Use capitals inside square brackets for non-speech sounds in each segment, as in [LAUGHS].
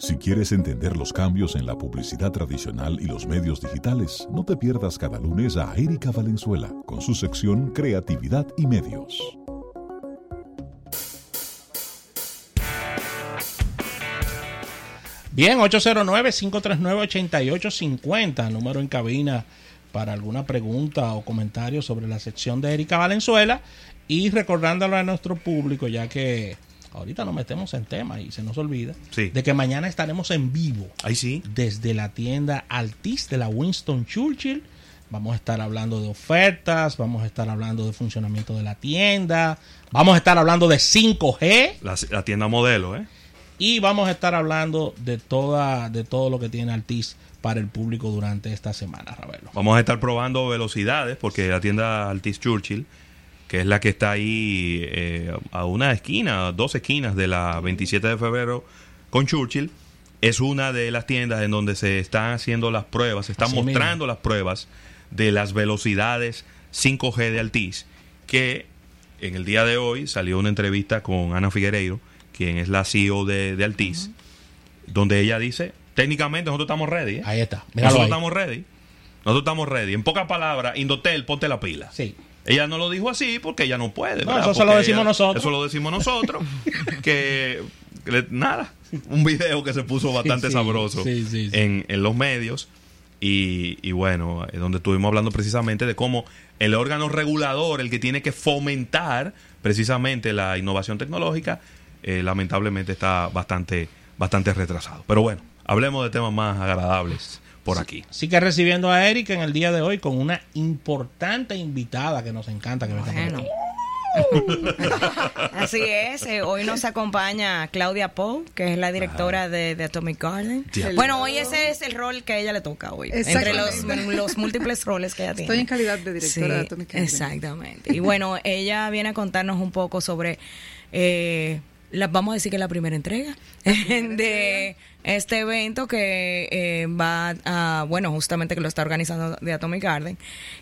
Si quieres entender los cambios en la publicidad tradicional y los medios digitales, no te pierdas cada lunes a Erika Valenzuela con su sección Creatividad y Medios. Bien, 809-539-8850, número en cabina para alguna pregunta o comentario sobre la sección de Erika Valenzuela y recordándolo a nuestro público, ya que ahorita nos metemos en tema y se nos olvida, de que mañana estaremos en vivo. Ahí sí. Desde la tienda Altis de la Winston Churchill. Vamos a estar hablando de ofertas, vamos a estar hablando de funcionamiento de la tienda, vamos a estar hablando de 5G. La, tienda modelo, ¿eh? Y vamos a estar hablando de, toda, de todo lo que tiene Altis para el público durante esta semana, Ravelo. Vamos a estar probando velocidades porque la tienda Altis Churchill que es la que está ahí eh, a una esquina, dos esquinas de la 27 de febrero con Churchill, es una de las tiendas en donde se están haciendo las pruebas, se están mostrando las pruebas de las velocidades 5G de Altiz, que en el día de hoy salió una entrevista con Ana Figueiredo, quien es la CEO de, de Altiz, donde ella dice, técnicamente nosotros estamos ready. ¿eh? Ahí está. nosotros estamos ready. Nosotros estamos ready. En pocas palabras, Indotel, ponte la pila. Sí. Ella no lo dijo así porque ella no puede. eso lo decimos nosotros. Eso lo decimos nosotros. [LAUGHS] que, nada, un video que se puso bastante sabroso en, los medios. Y, bueno, donde estuvimos hablando precisamente de cómo el órgano regulador, el que tiene que fomentar precisamente la innovación tecnológica, eh, lamentablemente está bastante, bastante retrasado. Pero bueno, hablemos de temas más agradables por aquí. Sí que recibiendo a Erika en el día de hoy con una importante invitada que nos encanta que bueno. [LAUGHS] Así es, eh, hoy nos acompaña Claudia Poe, que es la directora de, Atomic Garden. Bueno, hoy ese es el rol que a ella le toca hoy, entre los, múltiples roles que ella tiene. Estoy en calidad de directora de Atomic Garden. Exactamente. Y bueno, ella viene a contarnos un poco sobre, eh, la, vamos a decir que es la primera entrega [LAUGHS] de este evento que eh, va a, bueno, justamente que lo está organizando de Atomic Garden,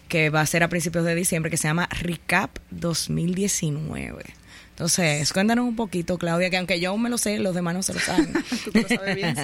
que va a ser a principios de diciembre, que se llama Recap 2019. Entonces, cuéntanos un poquito, Claudia, que aunque yo me lo sé, los demás no se lo saben. [LAUGHS] Tú lo sabes bien,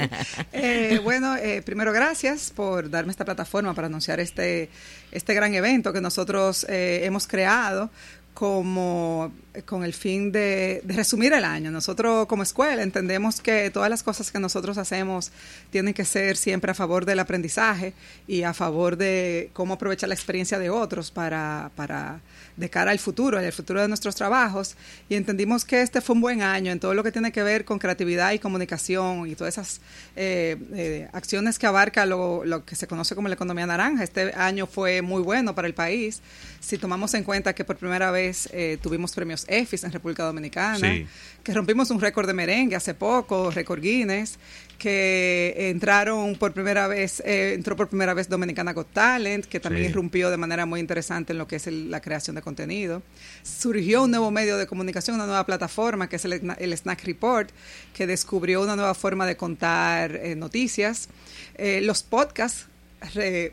eh, bueno, eh, primero gracias por darme esta plataforma para anunciar este, este gran evento que nosotros hemos creado como con el fin de, resumir el año. Nosotros como escuela entendemos que todas las cosas que nosotros hacemos tienen que ser siempre a favor del aprendizaje y a favor de cómo aprovechar la experiencia de otros para, para de cara al futuro, al futuro de nuestros trabajos. Y entendimos que este fue un buen año en todo lo que tiene que ver con creatividad y comunicación y todas esas eh, eh, acciones que abarca lo, lo que se conoce como la economía naranja. Este año fue muy bueno para el país. Si tomamos en cuenta que por primera vez eh, tuvimos premios EFIS en República Dominicana, que rompimos un récord de merengue hace poco, récord Guinness, que entraron por primera vez, eh, entró por primera vez Dominicana Got Talent, que también irrumpió de manera muy interesante en lo que es la creación de contenido. Surgió un nuevo medio de comunicación, una nueva plataforma, que es el, Snack Report, que descubrió una nueva forma de contar eh, noticias. Eh, los podcasts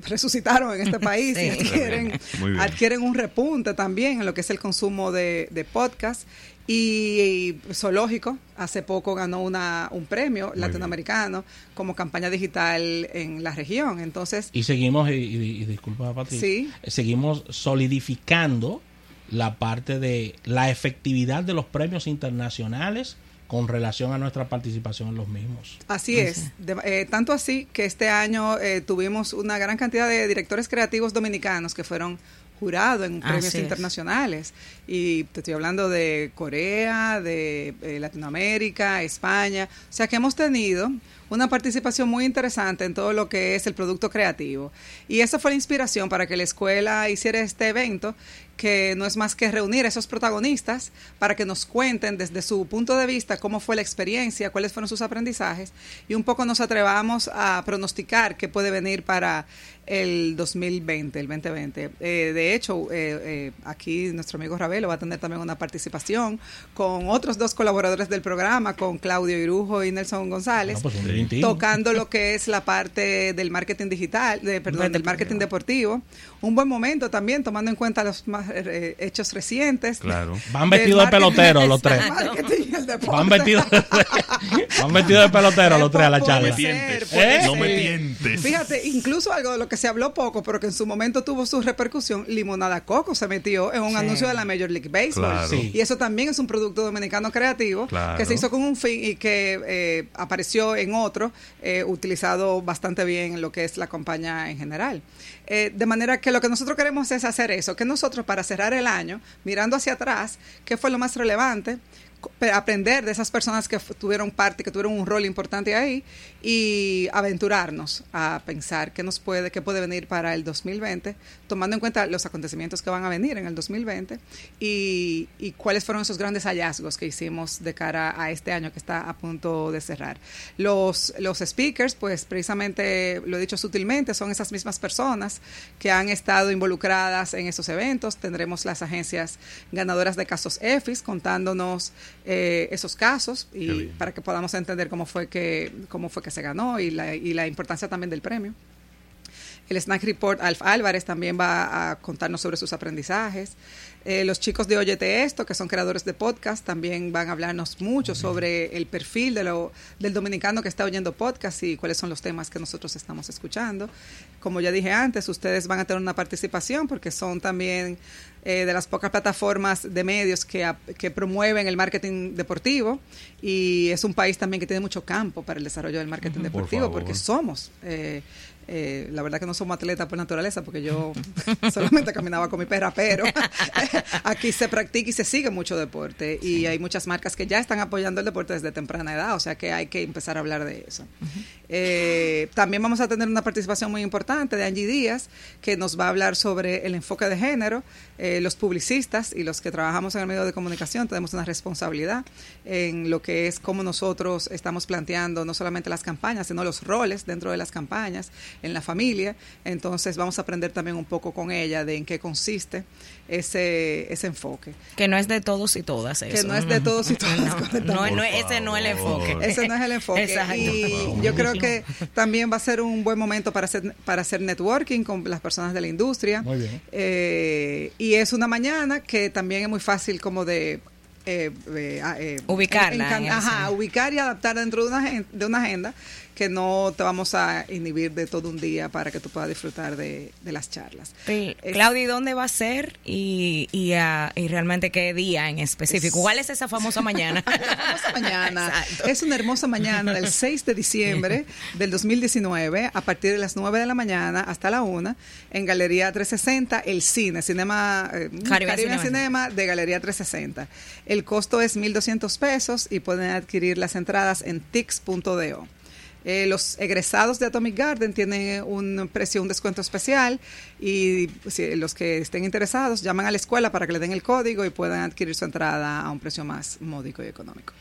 resucitaron en este [LAUGHS] país y adquieren, un repunte también en lo que es el consumo de, de podcast. Y, Zoológico hace poco ganó una, un premio latinoamericano como campaña digital en la región. Entonces y seguimos y, disculpa Patricia, seguimos solidificando la parte de la efectividad de los premios internacionales con relación a nuestra participación en los mismos. Así es, eh, tanto así que este año eh, tuvimos una gran cantidad de directores creativos dominicanos que fueron jurados en premios internacionales. Y te estoy hablando de Corea, de eh, Latinoamérica, España. O sea que hemos tenido una participación muy interesante en todo lo que es el producto creativo. Y esa fue la inspiración para que la escuela hiciera este evento que no es más que reunir a esos protagonistas para que nos cuenten desde su punto de vista cómo fue la experiencia, cuáles fueron sus aprendizajes y un poco nos atrevamos a pronosticar qué puede venir para el 2020, el 2020. Eh, de hecho, eh, eh, aquí nuestro amigo Ravelo va a tener también una participación con otros dos colaboradores del programa, con Claudio Irujo y Nelson González, pues tocando lo que es la parte del marketing digital, de, perdón, del marketing deportivo. Un buen momento también, tomando en cuenta los más, [LAUGHS] eh, hechos recientes. Claro. Van vestidos de pelotero los tres. Van vestidos, [LAUGHS] van vestidos de pelotero los tres a la charla. No me tientes. Fíjate, incluso algo de lo que se habló poco, pero que en su momento tuvo su repercusión, Limonada Coco se metió en un anuncio de la Major League Baseball. Y eso también es un producto dominicano creativo que se hizo con un fin y que eh, apareció en otro, eh, utilizado bastante bien en lo que es la campaña en general. Eh, de manera que lo que nosotros queremos es hacer eso, que nosotros para cerrar el año, mirando hacia atrás, ¿qué fue lo más relevante? aprender de esas personas que tuvieron parte, que tuvieron un rol importante ahí y aventurarnos a pensar qué nos puede, qué puede venir para el 2020, tomando en cuenta los acontecimientos que van a venir en el 2020 y, y cuáles fueron esos grandes hallazgos que hicimos de cara a este año que está a punto de cerrar. Los, los speakers, pues precisamente, lo he dicho sutilmente, son esas mismas personas que han estado involucradas en esos eventos. Tendremos las agencias ganadoras de casos EFIS contándonos eh, esos casos y para que podamos entender cómo fue que cómo fue que se ganó y la, y la importancia también del premio. El Snack Report, Alf Álvarez también va a contarnos sobre sus aprendizajes. Eh, los chicos de Óyete Esto, que son creadores de podcast, también van a hablarnos mucho sobre el perfil de lo, del dominicano que está oyendo podcast y cuáles son los temas que nosotros estamos escuchando. Como ya dije antes, ustedes van a tener una participación porque son también eh, de las pocas plataformas de medios que, que, promueven el marketing deportivo y es un país también que tiene mucho campo para el desarrollo del marketing deportivo porque somos eh, eh, la verdad que no somos atletas por naturaleza, porque yo [LAUGHS] solamente caminaba con mi perra, pero [LAUGHS] aquí se practica y se sigue mucho deporte y hay muchas marcas que ya están apoyando el deporte desde temprana edad, o sea que hay que empezar a hablar de eso. Eh, también vamos a tener una participación muy importante de Angie Díaz, que nos va a hablar sobre el enfoque de género. Eh, los publicistas y los que trabajamos en el medio de comunicación tenemos una responsabilidad en lo que es cómo nosotros estamos planteando no solamente las campañas, sino los roles dentro de las campañas en la familia. Entonces vamos a aprender también un poco con ella de en qué consiste ese, ese enfoque. Que no es de todos y todas. Eso. Que no es de todos y [LAUGHS] todas. no, ese no es el enfoque. Ese no es el enfoque. Y yo creo que también va a ser un buen momento para hacer, para hacer networking con las personas de la industria. Muy bien. Eh, y es una mañana que también es muy fácil como de eh, eh, eh ubicarla. ajá, ubicar y adaptar dentro de una, de una agenda que no te vamos a inhibir de todo un día para que tú puedas disfrutar de, las charlas. Sí. Claudia, ¿dónde va a ser y, y, ah, y, realmente qué día en específico? ¿Cuál es esa famosa mañana? [LAUGHS] La famosa mañana. Es una hermosa mañana del 6 de diciembre del 2019 a partir de las 9 de la mañana hasta la 1 en Galería 360, el cine, Cinema eh, Caribe, Cinema de Galería 360. El costo es 1.200 pesos y pueden adquirir las entradas en tix.do. Eh, los egresados de Atomic Garden tienen un precio, un descuento especial y si, los que estén interesados llaman a la escuela para que le den el código y puedan adquirir su entrada a un precio más módico y económico.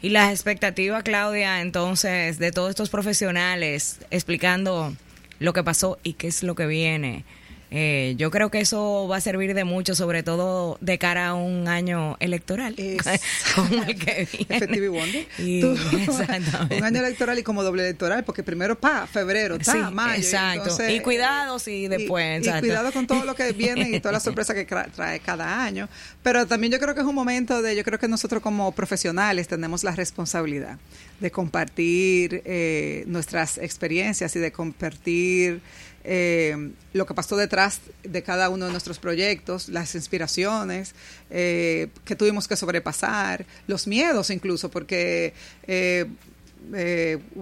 Y las expectativas, Claudia, entonces, de todos estos profesionales explicando lo que pasó y qué es lo que viene eh, yo creo que eso va a servir de mucho, sobre todo de cara a un año electoral, [LAUGHS] como el que viene. [LAUGHS] un año electoral y como doble electoral, porque primero pa, febrero, ta, mayo. Exacto. Y, cuidados y después. Y, cuidado con todo lo que viene y toda la [LAUGHS] sorpresa que trae cada año. Pero también yo creo que es un momento de, yo creo que nosotros como profesionales tenemos la responsabilidad de compartir eh, nuestras experiencias y de compartir eh, lo que pasó detrás de cada uno de nuestros proyectos, las inspiraciones eh, que tuvimos que sobrepasar, los miedos incluso, porque eh,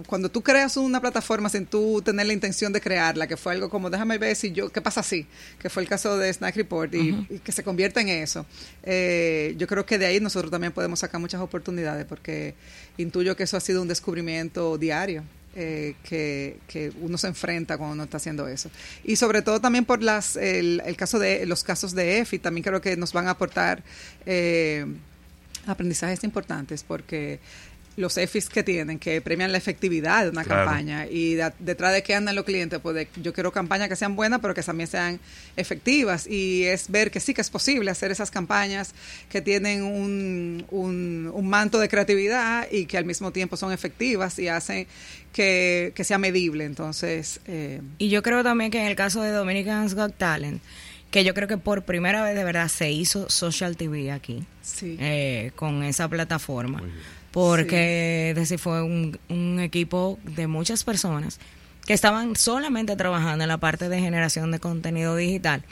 cuando tú creas una plataforma sin tú tener la intención de crearla, que fue algo como déjame ver si yo, ¿qué pasa así? Que fue el caso de Snack Report y, y que se convierte en eso. yo creo que de ahí nosotros también podemos sacar muchas oportunidades porque intuyo que eso ha sido un descubrimiento diario. Eh, que, uno se enfrenta cuando uno está haciendo eso. Y sobre todo también por las, el, caso de los casos de EFI, también creo que nos van a aportar eh, aprendizajes importantes porque los EFIs que tienen, que premian la efectividad de una Claro. campaña. Y de- detrás de qué andan los clientes, pues de- yo quiero campañas que sean buenas, pero que también sean efectivas. Y es ver que sí que es posible hacer esas campañas que tienen un, un, un manto de creatividad y que al mismo tiempo son efectivas y hacen que, que sea medible. Entonces, eh, Y yo creo también que en el caso de Dominican's Got Talent, que yo creo que por primera vez de verdad se hizo social TV aquí, sí. eh, con esa plataforma. Porque decir, fue un, un equipo de muchas personas que estaban solamente trabajando en la parte de generación de contenido digital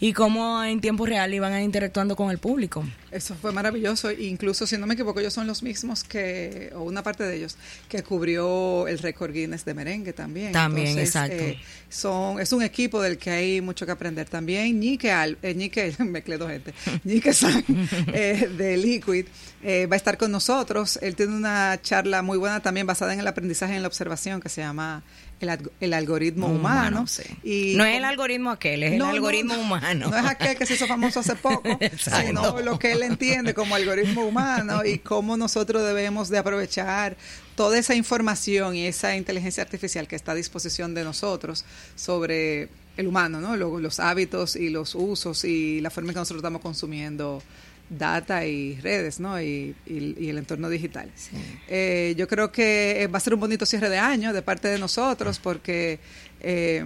y cómo en tiempo real iban interactuando con el público. Eso fue maravilloso. Incluso, si no me equivoco, ellos son los mismos que, o una parte de ellos, que cubrió el récord Guinness de merengue también. También, exacto. eh, son, es un equipo del que hay mucho que aprender también. Ñique, Al, eh, Ñique [LAUGHS] me cledo gente, [LAUGHS] Ñique San, eh, de Liquid, eh, va a estar con nosotros. Él tiene una charla muy buena también basada en el aprendizaje y en la observación que se llama el, alg- el algoritmo humano. sí. Y no es el algoritmo aquel, es no, el algoritmo no. humano. No es aquel que se hizo famoso hace poco, [LAUGHS] sino lo que él entiende como algoritmo humano y cómo nosotros debemos de aprovechar toda esa información y esa inteligencia artificial que está a disposición de nosotros sobre el humano, ¿no? Luego, los hábitos y los usos y la forma en que nosotros estamos consumiendo data y redes, ¿no? Y, y- y el entorno digital. Eh, yo creo que eh, va a ser un bonito cierre de año de parte de nosotros porque eh,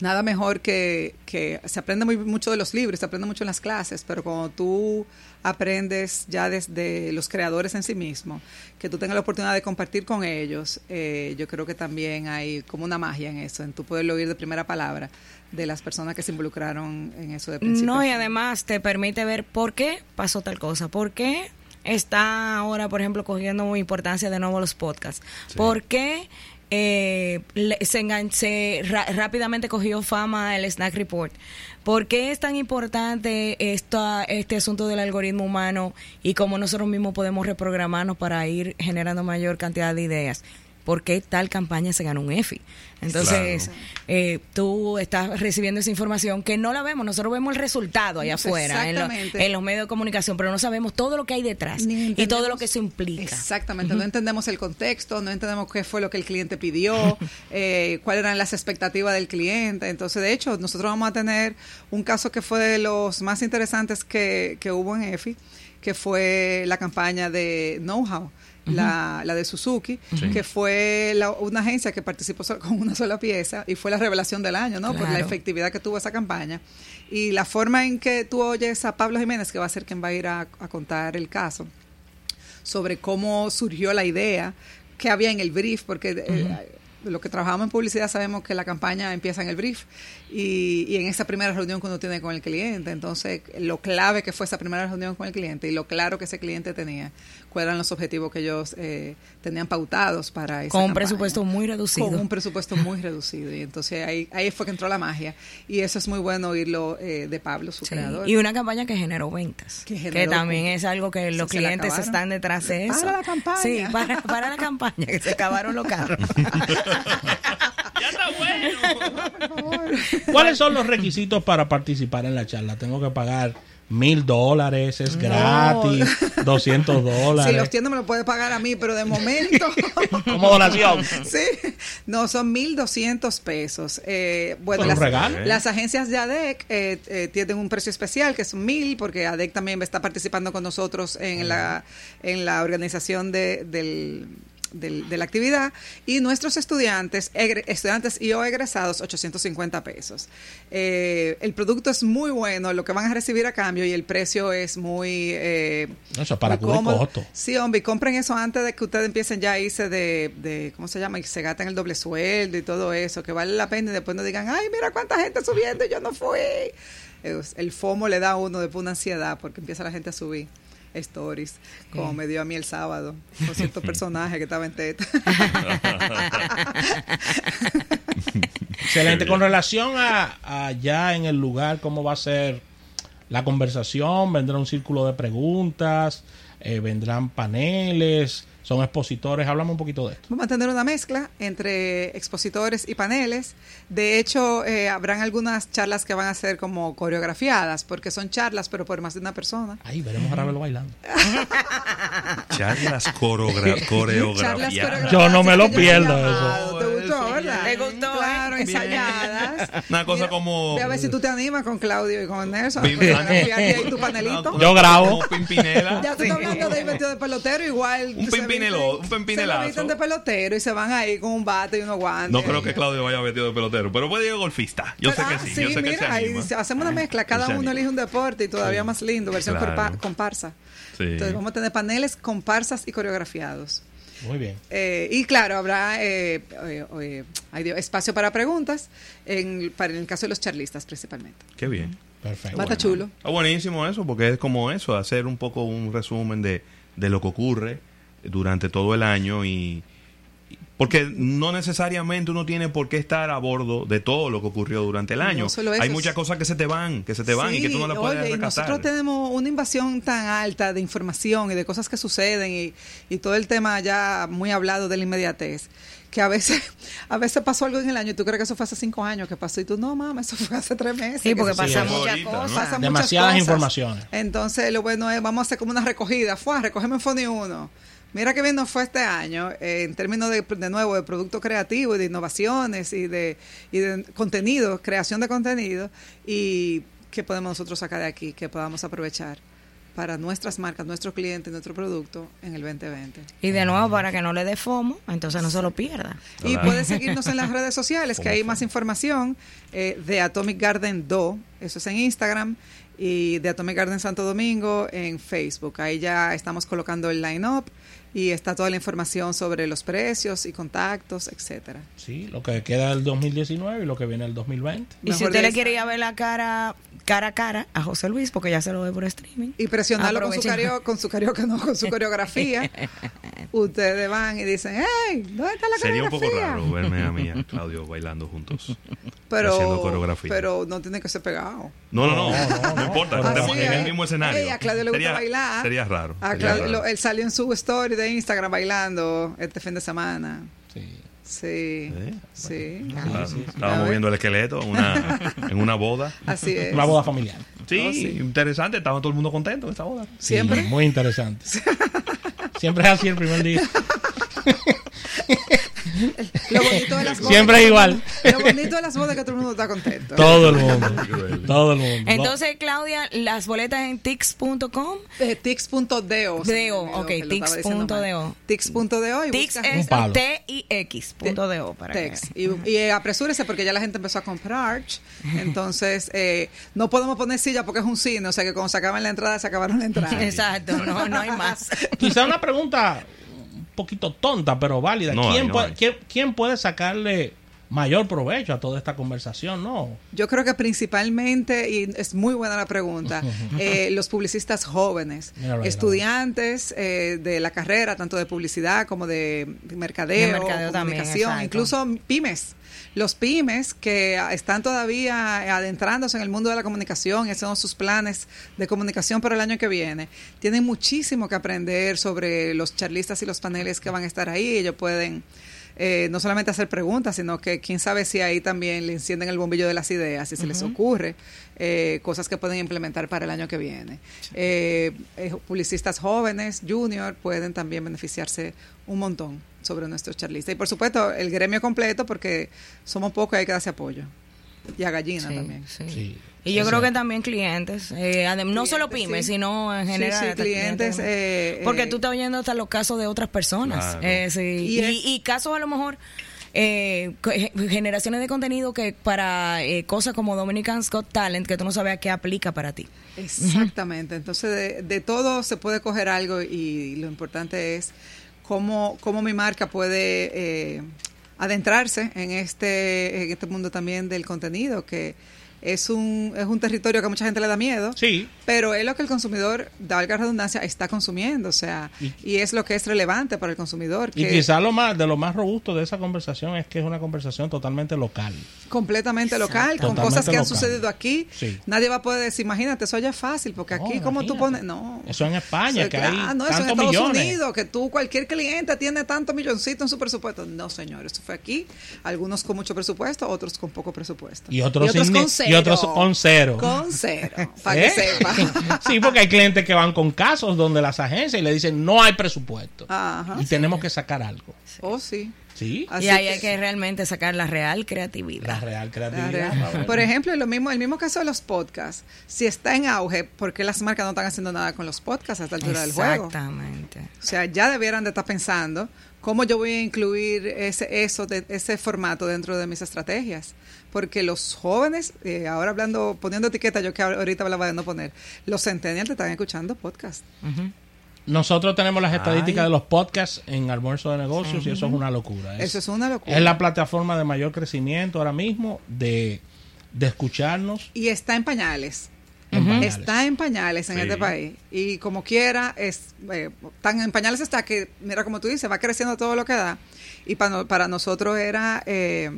nada mejor que, que se aprende muy, mucho de los libros, se aprende mucho en las clases, pero cuando tú aprendes ya desde los creadores en sí mismos, que tú tengas la oportunidad de compartir con ellos, eh, yo creo que también hay como una magia en eso, en tú poderlo oír de primera palabra de las personas que se involucraron en eso de principio. No, y además te permite ver por qué pasó tal cosa, por qué está ahora, por ejemplo, cogiendo importancia de nuevo los podcasts, por qué eh, se, engan- se ra- rápidamente cogió fama el Snack Report. ¿Por qué es tan importante esta, este asunto del algoritmo humano y cómo nosotros mismos podemos reprogramarnos para ir generando mayor cantidad de ideas? ¿Por qué tal campaña se ganó un EFI? Entonces, Claro. eh, tú estás recibiendo esa información que no la vemos, nosotros vemos el resultado allá afuera, en, lo- Exactamente. en los medios de comunicación, pero no sabemos todo lo que hay detrás y todo lo que eso implica. Exactamente, no entendemos el contexto, no entendemos qué fue lo que el cliente pidió, eh, cuáles eran las expectativas del cliente. Entonces, de hecho, nosotros vamos a tener un caso que fue de los más interesantes que, que hubo en EFI, que fue la campaña de La, la de Suzuki, que fue la- una agencia que participó so- [LAUGHS] con una sola pieza y fue la revelación del año, ¿no? Por la efectividad que tuvo esa campaña. Y la forma en que tú oyes a Pablo Jiménez, que va a ser quien va a ir a- a contar el caso, sobre cómo surgió la idea, qué había en el brief, porque eh, lo que trabajamos en publicidad sabemos que la campaña empieza en el brief y, y en esa primera reunión que uno tiene con el cliente. Entonces, lo clave que fue esa primera reunión con el cliente y lo claro que ese cliente tenía, cuáles eran los objetivos que ellos eh, tenían pautados para esa Con un campaña. presupuesto muy reducido. Con un presupuesto muy reducido. Y entonces ahí, ahí fue que entró la magia. Y eso es muy bueno oírlo eh, de Pablo, su Sí, creador. Y una campaña que generó ventas. Que también es algo que los clientes están detrás de eso. Para la campaña. Sí, para, para la campaña, que se acabaron los carros. [LAUGHS] Ya está bueno. [LAUGHS] ¿Cuáles son los requisitos para participar en la charla? Tengo que pagar mil dólares, es gratis, [LAUGHS] 200 dólares. Si los tiendas me lo puede pagar a mí, pero de momento. [LAUGHS] Como donación. [LAUGHS] sí. No, son 1.200 pesos. Eh, bueno, ¿Un las, regalo? las agencias de ADEC eh, eh, tienen un precio especial que es 1.000, porque ADEC también está participando con nosotros en, la, en la organización de, del del- de la actividad y nuestros estudiantes, egre- estudiantes y o egresados, 850 pesos. Eh, el producto es muy bueno, lo que van a recibir a cambio y el precio es muy... eh, Eso es para muy cubrir cómodo. costo. Sí, hombre, compren eso antes de que ustedes empiecen ya a irse de, de, ¿cómo se llama? Y se gasten el doble sueldo y todo eso, que vale la pena y después no digan, ay, mira cuánta gente subiendo y yo no fui. El FOMO le da a uno después una ansiedad porque empieza la gente a subir stories, como me dio a mí el sábado, con cierto [LAUGHS] personaje que estaba en teta. Excelente. Con relación a, a ya en el lugar, ¿cómo va a ser la conversación? ¿Vendrá un círculo de preguntas? Eh, ¿Vendrán paneles? Son expositores. Háblame un poquito de esto. Vamos a tener una mezcla entre expositores y paneles. De hecho, eh, habrán algunas charlas que van a ser como coreografiadas, porque son charlas, pero por más de una persona. Ahí veremos a Ravelo bailando. [LAUGHS] Charlas coreogra Charlas coreografiadas. coreografiadas Yo no me lo pierdo eso. llamado. ¿Te gustó, verdad? Le gustó, Claro, ¿eh? ensayadas. [LAUGHS] Una cosa Mira, como- Ve a ver si tú te animas con Claudio y con Nelson. Coreografiar tu panelito. Yo grabo. Como Pimpinela. Ya tú estás hablando de ir vestido de pelotero, igual. Un visten- un pimpinelazo. Se visten de pelotero y se van ahí con un bate y unos guantes. No creo que Claudio vaya vestido de pelotero, pero puede ir golfista. Yo sé Ah, que sí, yo sé que se mira, anima. se- hacemos una mezcla, cada uno anima. elige un deporte y todavía Sí. más lindo, versión Claro. comparsa. Sí. Entonces vamos a tener paneles, comparsas y coreografiados. Muy bien. Eh, y claro, habrá eh, eh, eh, espacio para preguntas, en, para, en el caso de los charlistas principalmente. Qué bien. Perfecto. Va a estar chulo. Está buenísimo eso, porque es como eso, hacer un poco un resumen de, de lo que ocurre durante todo el año y... Porque no necesariamente uno tiene por qué estar a bordo de todo lo que ocurrió durante el No año. solo eso, Hay muchas cosas que se te van, que se te van y que tú no las puedes oye, rescatar. nosotros tenemos una invasión tan alta de información y de cosas que suceden y, y todo el tema ya muy hablado de la inmediatez que a veces [LAUGHS] a veces pasó algo en el año y tú crees que eso fue hace cinco años que pasó y tú no mamá eso fue hace tres meses Sí, porque que eso Sí, muchas Demasiadas cosas. informaciones. Entonces, lo bueno es, vamos a hacer como una recogida. Fue, recogemos en Foni 1. Mira qué bien nos fue este año eh, en términos de, de nuevo, de producto creativo y de innovaciones y de, y de contenido, creación de contenido. Y qué podemos nosotros sacar de aquí, que podamos aprovechar para nuestras marcas, nuestros clientes, nuestro producto en el 2020. Y de nuevo, para que no le dé FOMO, entonces no se lo pierda. Y pueden seguirnos en las redes sociales, que hay más información eh, de Atomic Garden Do, eso es en Instagram, y de Atomic Garden Santo Domingo en Facebook. Ahí ya estamos colocando el line-up y está toda la información sobre los precios y contactos, etcétera. Sí, lo que queda del 2019 y lo que viene del 2020. Y si usted le quiere ir a ver la cara cara a cara a José Luis, porque ya se lo ve por streaming. Y presionarlo con su, Aprovechen. cario, con su karaoke, no, con su [LAUGHS] coreografía. Ustedes van y dicen, hey, ¿dónde está la Sería un poco coreografía? raro verme a mí y a [LAUGHS] Claudio bailando juntos. Pero, haciendo coreografía. pero no tiene que ser pegado. No, no, no, No, no, importa, en el mismo escenario. Ey, a Claudio le gusta sería, bailar. Sería raro. A sería Claudio- raro. lo- él salió en su story de Instagram bailando este fin de semana. Sí. Sí, ¿Eh? sí. Claro, Sí, sí, sí. Estábamos viendo el esqueleto en una, en una boda. Así es. Una boda familiar. Sí, Oh, sí. interesante. Estaba todo el mundo contento en esa boda. Sí, Siempre. muy interesante. [LAUGHS] Siempre es así el primer día. [LAUGHS] Lo bonito de las bodas. Siempre es igual. Lo bonito de las bodas es que todo el mundo está contento. Todo el mundo. Todo el mundo. Entonces, Claudia, las boletas en tix.com. Eh, Tix.do. Deo, ok, tix.do. Tix.do y Tix es palo. T-I-X. Y, y, eh, apresúrese porque ya la gente empezó a comprar. Entonces, eh, no podemos poner silla porque es un cine. O sea que cuando se acaban la entrada, se acabaron la entrada. [LAUGHS] Exacto, no, no hay más. Quizá una pregunta un poquito tonta, pero válida. No hay, ¿Quién, no puede, quién- quién puede sacarle mayor provecho a toda esta conversación? No. Yo creo que principalmente, y es muy buena la pregunta, [LAUGHS] eh, los publicistas jóvenes, estudiantes eh, de la carrera, tanto de publicidad como de mercadeo, De mercadeo comunicación, incluso pymes. Los pymes que están todavía adentrándose en el mundo de la comunicación, y son sus planes de comunicación para el año que viene, tienen muchísimo que aprender sobre los charlistas y los paneles que van a estar ahí. Ellos pueden eh, no solamente hacer preguntas, sino que quién sabe si ahí también le encienden el bombillo de las ideas, si se les ocurre eh, cosas que pueden implementar para el año que viene. Eh, eh, publicistas jóvenes, junior, pueden también beneficiarse un montón sobre nuestros charlistas. Y por supuesto, el gremio completo, porque somos pocos y hay que darse apoyo. Y a gallina Sí, también. sí. Sí. Y yo Sí, creo sí. que también clientes, eh, adem- no solo pymes, sí. sino en Sí, general. sí, hasta clientes, eh, Porque eh, tú estás oyendo hasta los casos de otras personas. Claro. eh, sí. Y y, es- y casos a lo mejor, eh, generaciones de contenido que para eh, cosas como Dominican Scott Talent, que tú no sabes a qué aplica para ti. Exactamente. Entonces, de, de todo se puede coger algo y lo importante es cómo, cómo mi marca puede eh, adentrarse en este, en este mundo también del contenido, que es un, es un territorio que a mucha gente le da miedo, Sí. pero es lo que el consumidor, valga la redundancia, está consumiendo, o sea, Y- y, es lo que es relevante para el consumidor, Y que quizás lo más de lo más robusto de esa conversación es que es una conversación totalmente local. completamente local, con Totalmente cosas que han sucedido aquí. Sí. Nadie va a poder decir, imagínate, eso ya es fácil, porque No, aquí, como tú pones? No. Eso en España, Eso que es- hay ah, no, eso en Estados millones. Unidos, que tú, cualquier cliente tiene tanto milloncito en su presupuesto. No, señor, eso fue aquí. Algunos con mucho presupuesto, otros con poco presupuesto. Y otros sin ni- con y otros con cero. Con cero, [LAUGHS] para ¿Eh? que sepa. [LAUGHS] sí, porque hay clientes que van con casos donde las agencias y le dicen no hay presupuesto. Ajá. y tenemos que sacar algo. Oh, sí. Sí, Así y ahí que- hay que realmente sacar la real la creatividad. La creatividad. real. Raúl. Por ejemplo, lo mismo, el mismo caso de los podcasts. Si está en auge, ¿por qué las marcas no están haciendo nada con los podcasts a esta altura del juego? Exactamente. O sea, ya debieran de estar pensando cómo yo voy a incluir ese, eso, de, ese formato dentro de mis estrategias. Porque los jóvenes, eh, ahora hablando, poniendo etiqueta, yo que ahorita hablaba de no poner, los centennials te están escuchando podcast. Nosotros tenemos las estadísticas Ay. de los podcasts en Almuerzo de Negocios y eso es una locura. Es, Eso es una locura. es la plataforma de mayor crecimiento ahora mismo de, de escucharnos. Y está en pañales. En. Está en pañales en Sí. este país. Y como quiera, es eh, tan en pañales está que, mira, como tú dices, va creciendo todo lo que da. Y para, para nosotros era eh,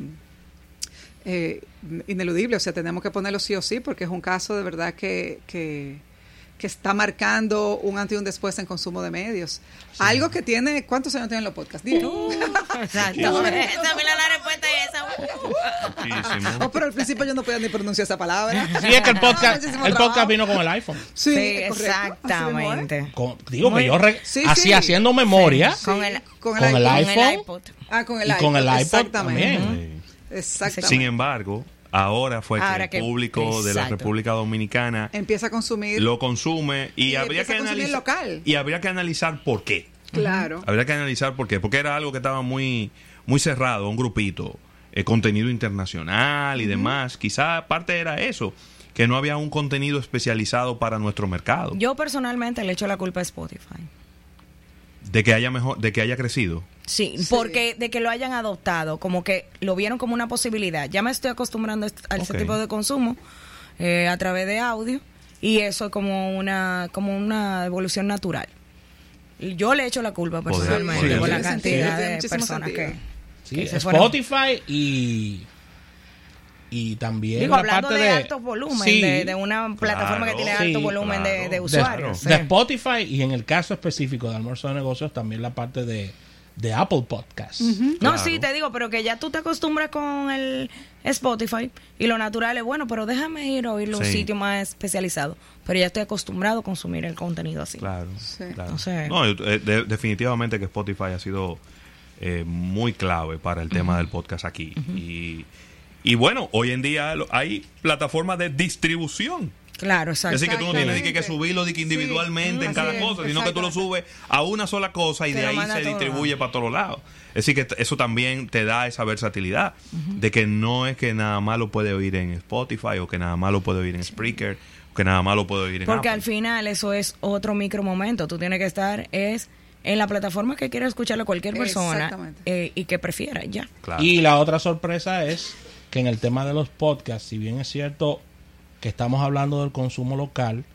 eh, ineludible. O sea, tenemos que ponerlo sí o sí, porque es un caso de verdad que, que, que está marcando un antes y un después en consumo de medios. Algo que tiene, ¿cuántos años tienen los podcasts? Dime. [LAUGHS] Exacto. Esa fue la respuesta y esa. Muchísimo. Oh, pero al principio yo no podía ni pronunciar esa palabra. [LAUGHS] Sí, es que el podcast, el podcast vino con el iPhone. Sí, Sí, exactamente. Con- digo Muy- que yo re- Sí, así sí. haciendo memoria Sí, Con el- con con el iPhone. iPhone. iPod. Ah, con el y iPod. con el iPod Exactamente. también. Exactamente. Sin embargo, ahora fue que el que- público de la. República Dominicana Empieza a consumir. lo consume y, Y habría que analizar local. y habría que analizar por qué. Claro. Habría que analizar por qué, porque era algo que estaba muy muy cerrado, un grupito, eh, contenido internacional y demás. Quizá parte era eso, que no había un contenido especializado para nuestro mercado, Yo personalmente le echo la culpa a Spotify. De que haya mejor, de que haya crecido. Sí, Sí. porque de que lo hayan adoptado, como que lo vieron como una posibilidad. Ya me estoy acostumbrando a este- ese tipo de consumo eh, a través de audio y eso es como una como una evolución natural. Y Yo le echo la culpa personalmente por la cantidad de personas sentido. que, Sí, que. Spotify y y también Digo, la hablando parte de, de alto volumen, Sí, de, de una plataforma que tiene alto Sí, volumen de, claro. de de, usuarios. sí. de Spotify y en el caso específico de Almuerzo de Negocios también la parte de, de Apple Podcasts. No, Claro. sí, te digo, pero que ya tú te acostumbras con el Spotify y lo natural es, bueno, pero déjame ir a oír los Sí. sitios más especializados. Pero ya estoy acostumbrado a consumir el contenido así. Claro. Sí. claro. Entonces- No, yo- eh, de- definitivamente que Spotify ha sido eh, muy clave para el tema del podcast aquí. y, y bueno, hoy en día lo- hay plataformas de distribución. Claro, exacto. Así que tú no tienes ni que, que subirlo que Sí, individualmente en así cada es, cosa, sino que tú lo subes a una sola cosa y Te de ahí se distribuye para todos lados. Es decir, que eso también te da esa versatilidad de que no es que nada más lo puede oír en Spotify o que nada más lo puede oír en Spreaker o que nada más lo puede oír en Porque Apple. al final eso es otro micro momento. Tú tienes que estar es en la plataforma que quiera escucharlo cualquier persona eh, y que prefiera, ya. Claro. Y la otra sorpresa es que en el tema de los podcasts, si bien es cierto que estamos hablando del consumo local,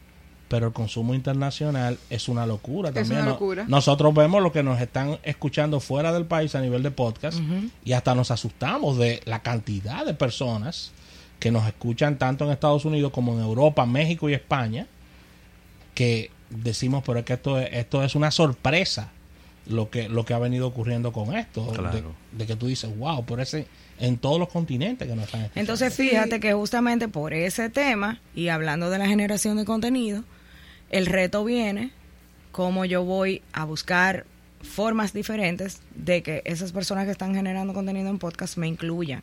pero el consumo internacional es una locura Es también. una ¿no? locura. Nosotros vemos lo que nos están escuchando fuera del país a nivel de podcast y hasta nos asustamos de la cantidad de personas que nos escuchan tanto en Estados Unidos como en Europa, México y España, que decimos, pero es que esto es, esto es una sorpresa lo que, lo que ha venido ocurriendo con esto. Claro. De, de que tú dices, wow, por ese, en todos los continentes que nos están escuchando. Entonces fíjate que justamente por ese tema y hablando de la generación de contenido, el reto viene cómo yo voy a buscar formas diferentes de que esas personas que están generando contenido en podcast me incluyan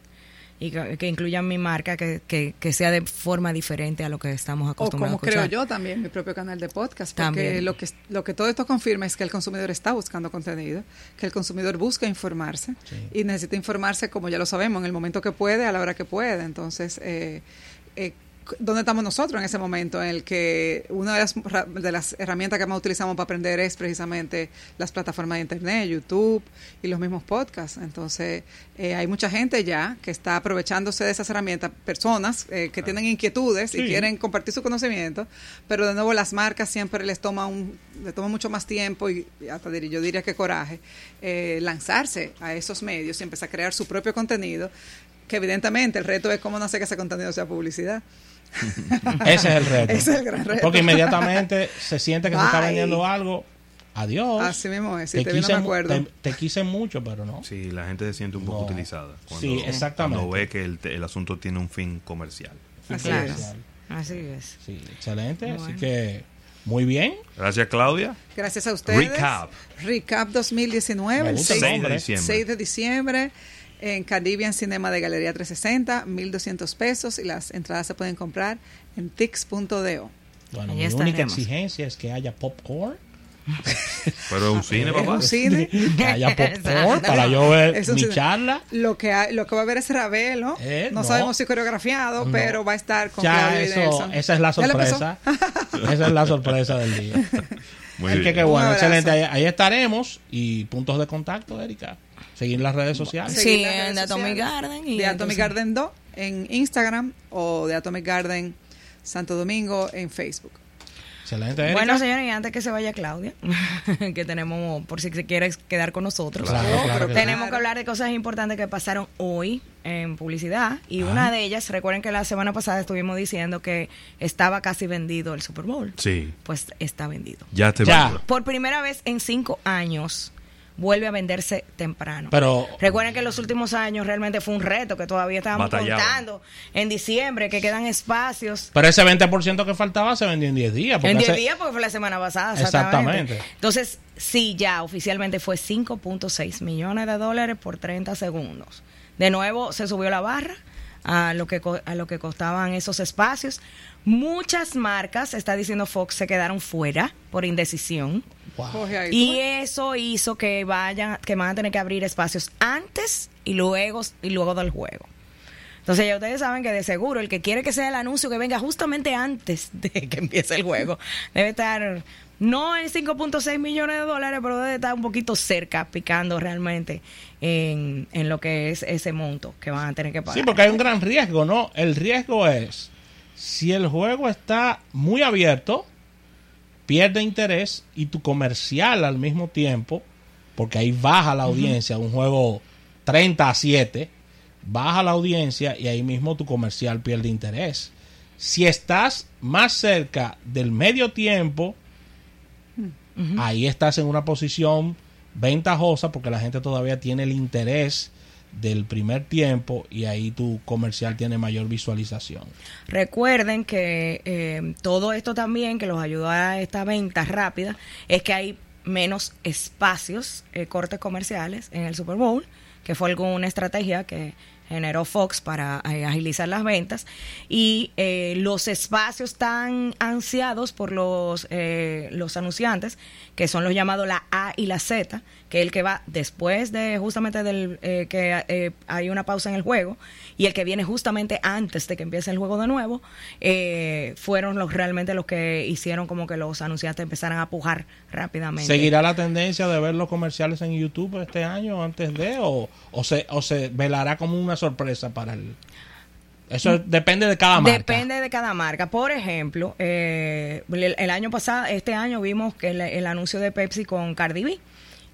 y que, que incluyan mi marca que, que, que sea de forma diferente a lo que estamos O acostumbrados como a creo yo también, mi propio canal de podcast, porque También. lo que, lo que todo esto confirma es que el consumidor está buscando contenido, que el consumidor busca informarse y necesita informarse, como ya lo sabemos, en el momento que puede, a la hora que puede. Entonces, eh, eh, dónde estamos nosotros en ese momento en el que una de las, de las herramientas que más utilizamos para aprender es precisamente las plataformas de internet, YouTube y los mismos podcasts. Entonces, eh, hay mucha gente ya que está aprovechándose de esas herramientas, personas eh, que tienen inquietudes y quieren compartir su conocimiento, pero de nuevo las marcas siempre les toma un, le toma mucho más tiempo y y hasta dir- yo diría que coraje eh, lanzarse a esos medios y empezar a crear su propio contenido, que evidentemente el reto es cómo no hacer que ese contenido sea publicidad. [LAUGHS] Ese es el reto. Ese es el gran reto. Porque inmediatamente se siente que se está Bye. vendiendo algo. Adiós. Así mismo es, si te vi, no quise me acuerdo. te- te quise mucho, pero no. Sí, la gente se siente un poco No. utilizada. Sí, exactamente. Cuando ve que el, te- el asunto tiene un fin comercial. Así Claro. es. Así es. Sí, excelente. Así Bueno. que, muy bien. Gracias, Claudia. Gracias a ustedes. Recap. Recap 2019, Me el gusta el 6, nombre. 6 de diciembre. 6 de diciembre en Caribbean Cinema de Galería 360, 1.200 pesos y las entradas se pueden comprar en tix.do. Bueno, Ahí mi única exigencia es que haya popcorn. [LAUGHS] Pero es un cine, Es papá. un cine. [LAUGHS] Que haya popcorn [LAUGHS] para yo ver Es mi cine. charla. Lo que, hay- lo que va a haber es Ravelo. Eh, no, no. sabemos si coreografiado, No. pero va a estar con Ya, eso, esa es la sorpresa. esa es la sorpresa del día. Muy Así que Un bueno, excelente. Ahí, ahí estaremos. Y puntos de contacto, Erika. Seguir las redes sociales. Sí, las en redes The Atomic. Garden y de Atomic entonces- Garden 2 en Instagram o de Atomic Garden Santo Domingo en Facebook. Excelente, Erika. Bueno, señores, y antes que se vaya Claudia, [LAUGHS] que tenemos, por si se quiere quedar con nosotros, Claro, claro tenemos que hablar de cosas importantes que pasaron hoy en publicidad. Y una de ellas, recuerden que la semana pasada estuvimos diciendo que estaba casi vendido el Super Bowl. Sí, Pues está vendido. ya te Ya. va. Por primera vez en cinco años vuelve a venderse temprano. Pero Recuerden que en los últimos años realmente fue un reto que todavía estábamos contando en diciembre, que quedan espacios. Pero ese 20% que faltaba se vendió en 10 días. En 10 hace- días, porque fue la semana pasada. Exactamente. Exactamente. Entonces, sí, ya oficialmente fue 5.6 millones de dólares por 30 segundos. De nuevo, se subió la barra a lo que, a lo que costaban esos espacios. Muchas marcas, está diciendo Fox, se quedaron fuera por indecisión. Wow. Y eso hizo que vayan, que van a tener que abrir espacios antes y luego, y luego del juego. Entonces ya ustedes saben que de seguro el que quiere que sea el anuncio que venga justamente antes [LAUGHS] de que empiece el juego debe estar no en 5.6 millones de dólares, pero debe estar un poquito cerca, picando realmente en, en lo que es ese monto que van a tener que pagar. Sí, porque hay un gran riesgo, ¿no? El riesgo es, si el juego está muy abierto, pierde interés y tu comercial al mismo tiempo, porque ahí baja la audiencia, un juego 30 a 7, baja la audiencia y ahí mismo tu comercial pierde interés. Si estás más cerca del medio tiempo, ahí estás en una posición ventajosa porque la gente todavía tiene el interés del primer tiempo y ahí tu comercial tiene mayor visualización. Recuerden que eh, todo esto también que los ayudó a esta venta rápida es que hay menos espacios, eh, cortes comerciales en el Super Bowl, que fue alguna estrategia que generó Fox para eh, agilizar las ventas. Y eh, los espacios tan ansiados por los eh, los anunciantes que son los llamados la A y la Z que es el que va después de justamente del eh, que eh, hay una pausa en el juego y el que viene justamente antes de que empiece el juego de nuevo fueron los realmente los que hicieron como que los anunciantes empezaran a pujar rápidamente. ¿Seguirá la tendencia de ver los comerciales en YouTube este año antes de o, o se o se velará como una sorpresa para el eso depende de cada marca. Depende de cada marca. Por ejemplo, eh, el, el año pasado, este año vimos que el, el anuncio de Pepsi con Cardi B.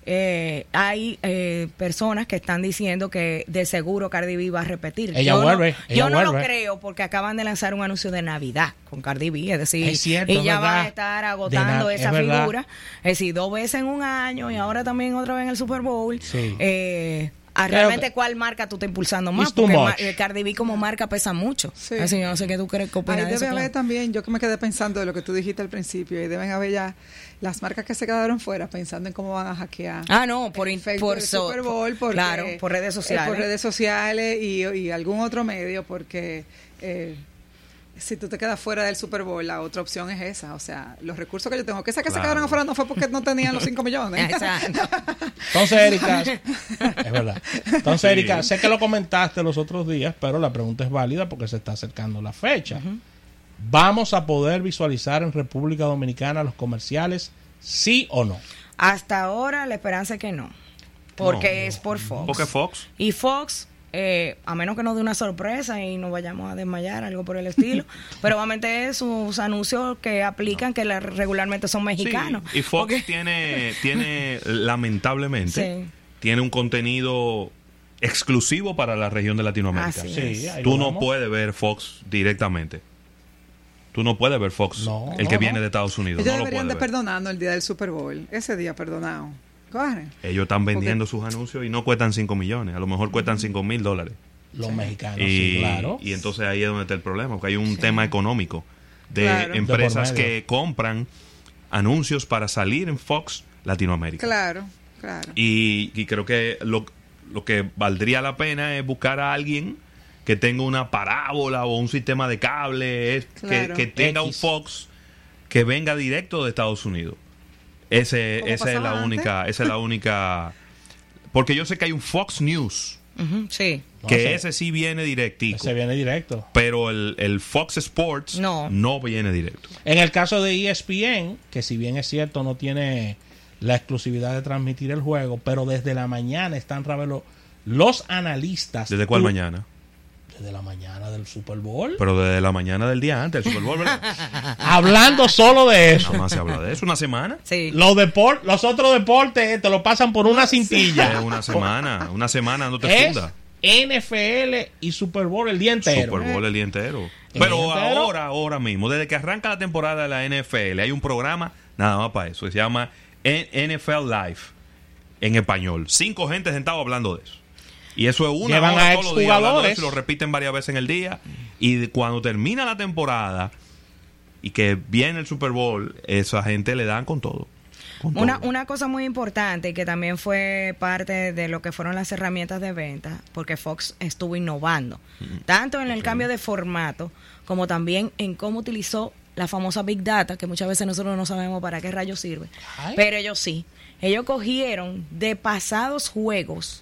Eh, hay eh, personas que están diciendo que de seguro Cardi B va a repetir. Ella yo vuelve, no, ella yo no lo creo porque acaban de lanzar un anuncio de Navidad con Cardi B, es decir, Es cierto, van verdad. a estar agotando es esa figura. Es decir, dos veces en un año y ahora también otra vez en el Super Bowl. Sí. Eh, a Creo realmente cuál marca tú estás impulsando más It's porque eh, Cardi B como marca pesa mucho. Sí. Así yo no sé qué tú crees que opinas Ahí de debe eso. haber Clau. también, yo que me quedé pensando de lo que tú dijiste al principio, y deben haber ya las marcas que se quedaron fuera pensando en cómo van a hackear. Ah, no, por, Facebook por del so- Super Bowl, porque, claro, por redes eh, sociales. por redes sociales y, y algún otro medio, porque eh, si tú te quedas fuera del Super Bowl, la otra opción es esa. O sea, los recursos que yo tengo, que esa que se quedaron afuera no fue porque no tenían los 5 millones. [LAUGHS] Exacto. Entonces, Erika, [LAUGHS] es verdad. Entonces, Sí. Erika, sé que lo comentaste los otros días, pero la pregunta es válida porque se está acercando la fecha. ¿Vamos a poder visualizar en República Dominicana los comerciales? ¿Sí o no? Hasta ahora la esperanza es que no, porque es por Fox. Porque Fox. Y Fox, eh, a menos que nos dé una sorpresa y nos vayamos a desmayar, algo por el estilo, [LAUGHS] pero obviamente es sus anuncios que aplican, que la- regularmente son mexicanos. Sí, y Fox Porque- tiene, tiene [LAUGHS] lamentablemente, Sí. tiene un contenido exclusivo para la región de Latinoamérica. Así Sí, Tú no vamos. puedes ver Fox directamente. Tú no puedes ver Fox, No, el no, que no. viene de Estados Unidos. Ellos no lo deberían de perdonarnos el día del Super Bowl. Ese día perdonado. Ellos están vendiendo sus anuncios y no cuestan 5 millones, a lo mejor cuestan 5 mil dólares. Los mexicanos, Y, sí, claro. y entonces ahí es donde está el problema, porque hay un tema económico de Claro. empresas De que compran anuncios para salir en Fox Latinoamérica. Claro, claro. Y, y creo que lo, lo que valdría la pena es buscar a alguien que tenga una parábola o un sistema de cable, es que- Claro. que, tenga un. Fox que venga directo de Estados Unidos. Ese, esa es la antes. única, esa es la única. Porque yo sé que hay un Fox News sí. No, que ese- ese sí viene directico. Se viene directo. Pero el, el Fox Sports No. viene directo. En el caso de ESPN, que si bien es cierto no tiene la exclusividad de transmitir el juego, pero desde la mañana están Ravelo los analistas. ¿Desde cuál mañana? Desde la mañana del Super Bowl. Pero desde la mañana del día antes del Super Bowl, ¿verdad? [LAUGHS] Hablando solo de eso. Nada más se habla de eso. ¿Una semana? Sí. Los, depor- los otros deportes eh, te lo pasan por una cintilla. una semana. Una semana no te Es funda. NFL y Super Bowl el día entero. Super Bowl el día entero. ¿El Pero día entero? ahora, ahora mismo, desde que arranca la temporada de la NFL, hay un programa nada más para eso. que Se llama NFL Live en español. Cinco gente sentados hablando de eso. Y eso es una Llevan hora a todos los días hablando de exjugadores. eso y lo repiten varias veces en el día. Y cuando termina la temporada y que viene el Super Bowl, esa gente le dan con todo. Con Una, todo. una cosa muy importante que también fue parte de lo que fueron las herramientas de venta, porque Fox estuvo innovando, tanto en el cambio de formato como también en cómo utilizó la famosa Big Data, que muchas veces nosotros no sabemos para qué rayos sirve, Ay. pero ellos sí. Ellos cogieron de pasados juegos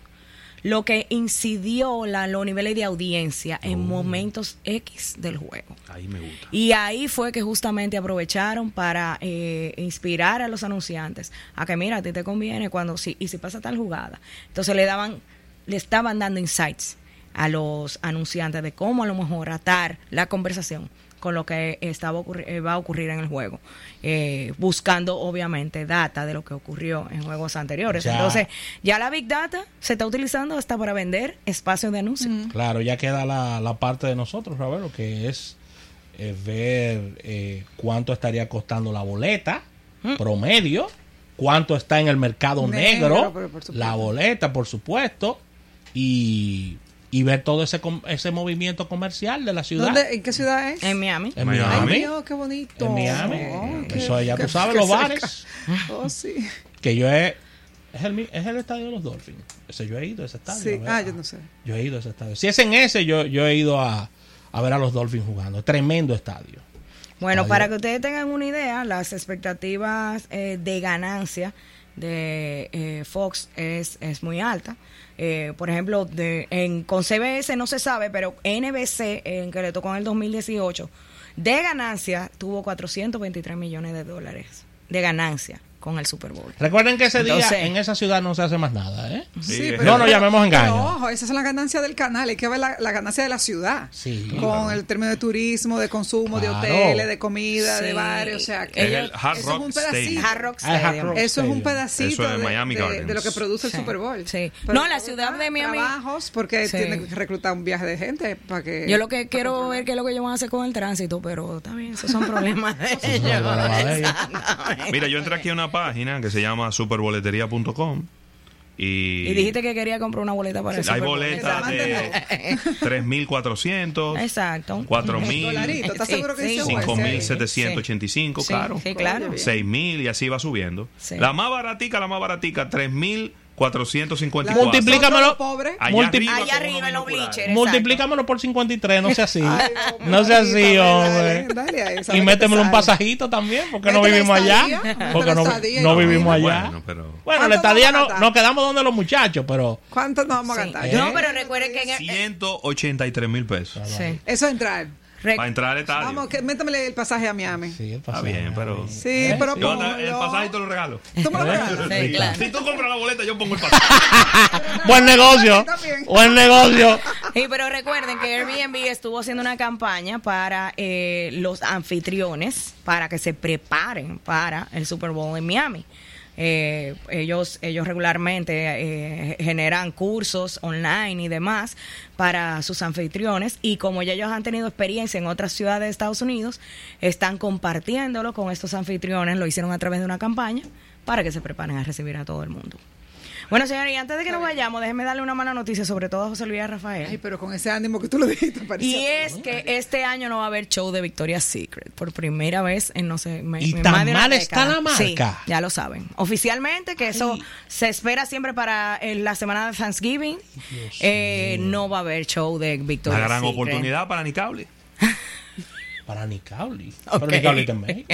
lo que incidió la, los niveles de audiencia en momentos X del juego. Ahí me gusta. Y ahí fue que justamente aprovecharon para eh, inspirar a los anunciantes a que mira, a ti te conviene cuando si y si pasa tal jugada. Entonces le daban le estaban dando insights a los anunciantes de cómo a lo mejor atar la conversación con lo que estaba ocurri- eh, va a ocurrir en el juego, eh, buscando obviamente data de lo que ocurrió en juegos anteriores. Ya. Entonces, ya la Big Data se está utilizando hasta para vender espacios de anuncios. Claro, ya queda la, la parte de nosotros, Ravelo, que es eh, ver eh, cuánto estaría costando la boleta promedio, cuánto está en el mercado Negro, negro, pero por supuesto. la boleta, por supuesto, y, y ver todo ese, com- ese movimiento comercial de la ciudad. ¿Dónde, ¿En qué ciudad es? En Miami. En Miami. Ay. Dios, qué bonito. En Miami. Oh, qué- Eso ya qué- tú sabes, qué los cerca. bares. Oh, sí. Que yo he... Es el, es el estadio de los Dolphins. Ese yo he ido a ese estadio. Sí. a Ah, a- yo no sé. Yo he ido a ese estadio. Si es en ese, yo, yo he ido a, a ver a los Dolphins jugando. Tremendo estadio. Bueno, Estadio. para que ustedes tengan una idea, las expectativas eh, de ganancia de eh, Fox es, es muy alta. Eh, por ejemplo, de, en, con CBS no se sabe, pero NBC, en que le tocó en el 2018, de ganancia tuvo 423 millones de dólares de ganancia con el Super Bowl. Recuerden que ese Entonces- día en esa ciudad no se hace más nada, ¿eh? Sí, No nos llamemos engaño. pero ojo, esas son las ganancias del canal. Hay que ver la, la ganancia de la ciudad. Sí. Con el término de turismo, de consumo, Claro. de hoteles, de comida, Sí. de bares. O sea, que Es el Hard eso Rock es un pedacito. Hard Rock Ah, Hard Stadium. Eso es un pedacito Eso es de, Miami de- de lo que produce el. Super Bowl. Sí. Pero No, la ciudad da de Miami- Trabajos porque Sí. tiene que reclutar un viaje de gente para que. Yo lo que quiero ver qué es lo que ellos van a hacer con el tránsito, pero también esos son problemas de ellos. [LAUGHS] [LAUGHS] Mira, yo entré aquí a una página que se llama superboletería.com. Y, y, dijiste que quería comprar una boleta para eso. Hay boletas de 3.400. Exacto. 4.000. Seguro que sí, 5.785, sí, claro. Sí, claro. 6.000 y así va subiendo. La más baratica, la más baratica, 3.000. 454. Multiplícamelo. Allá, multipl allá arriba, en los bleachers. Multiplícamelo por 53, no sea así. No sea así, hombre. Dale, dale, dale, y métemelo un pasajito también, porque no vivimos allá. Porque no, no vivimos allá. Bueno, la estadía no, nos quedamos donde los muchachos, pero. ¿Cuánto nos vamos a gastar? No, pero recuerden que. 183 mil pesos. Eso es entrar. Rec- para entrar al estadio. Vamos, que, métamele el pasaje a Miami. Sí, el Está pasaje. bien, pero... Sí, pero Yo el pasaje te lo regalo. Tú me lo regalas. Sí, claro. Si tú compras la boleta, yo pongo el pasaje. [LAUGHS] Buen negocio. Está bien. Buen negocio. Sí, pero recuerden que Airbnb estuvo haciendo una campaña para eh, los anfitriones para que se preparen para el Super Bowl en Miami. Eh, ellos, ellos regularmente eh, generan cursos online y demás para sus anfitriones y como ya ellos han tenido experiencia en otras ciudades de Estados Unidos, están compartiéndolo con estos anfitriones, lo hicieron a través de una campaña para que se preparen a recibir a todo el mundo. Bueno, señores, y antes de que nos vayamos, déjenme darle una mala noticia, sobre todo a José Luis y a Rafael. Ay, pero con ese ánimo que tú lo dijiste, Y parecía. es que este año no va a haber show de Victoria's Secret por primera vez en no sé, me- ¿Y tan una mal está la marca? Sí, ya lo saben. Oficialmente que eso se espera siempre para eh, la semana de Thanksgiving. Eh, no va a haber show de Una Victoria's gran Secret. oportunidad para Nicable. [LAUGHS] Para Nicabli. [LAUGHS] Ok. Pero Nicabli está en México.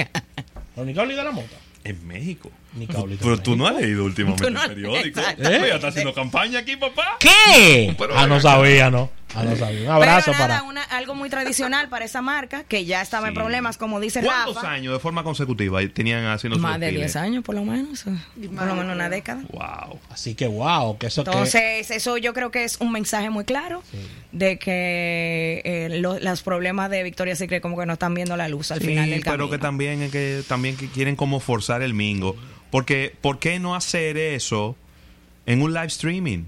Pero Nicabli de la mota. En México. Está Pero en tú no has México. leído últimamente no- el periódico. ¿Eh? está haciendo campaña aquí, papá. ¿Qué? Pero ah, no ven sabía, ¿no? Un abrazo Pero nada, para... una- algo muy tradicional para esa marca que ya estaba en problemas, como dice ¿Cuántos Rafa. años de forma consecutiva tenían haciendo Más de desfile? 10 años, por lo menos. Por lo menos una década. Wow. Así que, wow, que eso que... Entonces, eso yo creo que es un mensaje muy claro de que eh, lo- los problemas de Victoria's Secret como que no están viendo la luz al Sí, final del camino. pero que también es que también que quieren como forzar el mingo, porque ¿por qué no hacer eso en un live streaming?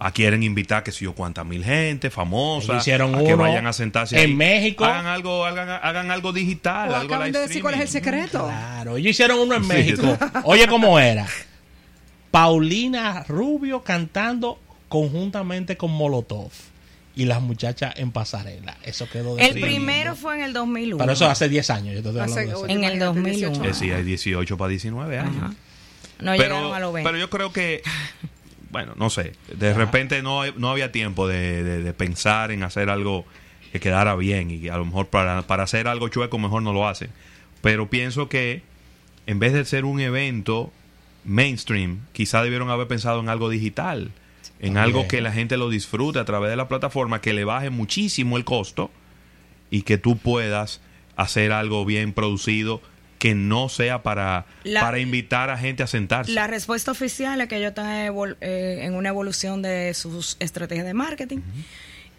A quieren invitar que si yo cuánta mil gente famosa, hicieron a que uno vayan a sentarse en ahí. México. hagan algo, hagan, hagan algo digital, O algo acaban live de decir cuál es el secreto. Claro, ellos hicieron uno en Sí. México. [LAUGHS] Oye, ¿cómo era? Paulina Rubio cantando conjuntamente con Molotov y las muchachas en pasarela. Eso quedó de El primero fue en el 2001. Pero eso hace 10 años. Yo te estoy Hace- hablando de eso. En el imagínate, 2001. 18 Eh, sí, hay 18 para 19 años. Ajá. No llegaron pero, a los 20. pero yo creo que, bueno, no sé, de repente no, no había tiempo de, de- de pensar en hacer algo que quedara bien y a lo mejor para, para hacer algo chueco mejor no lo hacen. Pero pienso que en vez de ser un evento mainstream, quizá debieron haber pensado en algo digital, en También. algo que la gente lo disfrute a través de la plataforma, que le baje muchísimo el costo y que tú puedas hacer algo bien producido que no sea para, La- para invitar a gente a sentarse. La respuesta oficial es que ellos están eh, en una evolución de sus estrategias de marketing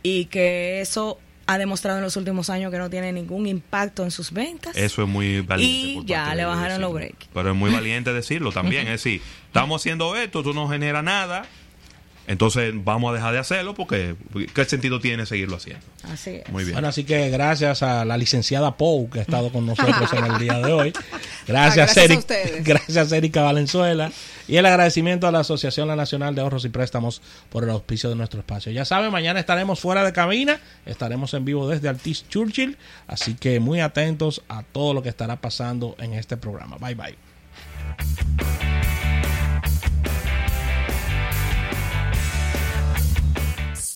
y que eso ha demostrado en los últimos años que no tiene ningún impacto en sus ventas. Eso es muy valiente. Y por ya le bajaron los breaks. Pero es muy valiente decirlo también. es decir, [LAUGHS] estamos haciendo esto, tú no generas nada, entonces vamos a dejar de hacerlo porque ¿qué sentido tiene seguirlo haciendo? Así es. Muy bien. Bueno, así que gracias a la licenciada Pou que ha estado con nosotros en el día de hoy. Ah, Gracias, gracias a Eric- ustedes. gracias Erika Valenzuela. Y el agradecimiento a la Asociación La Nacional de Ahorros y Préstamos por el auspicio de nuestro espacio. Ya saben, mañana estaremos fuera de cabina, estaremos en vivo desde Altis Churchill, así que muy atentos a todo lo que estará pasando en este programa. Bye bye.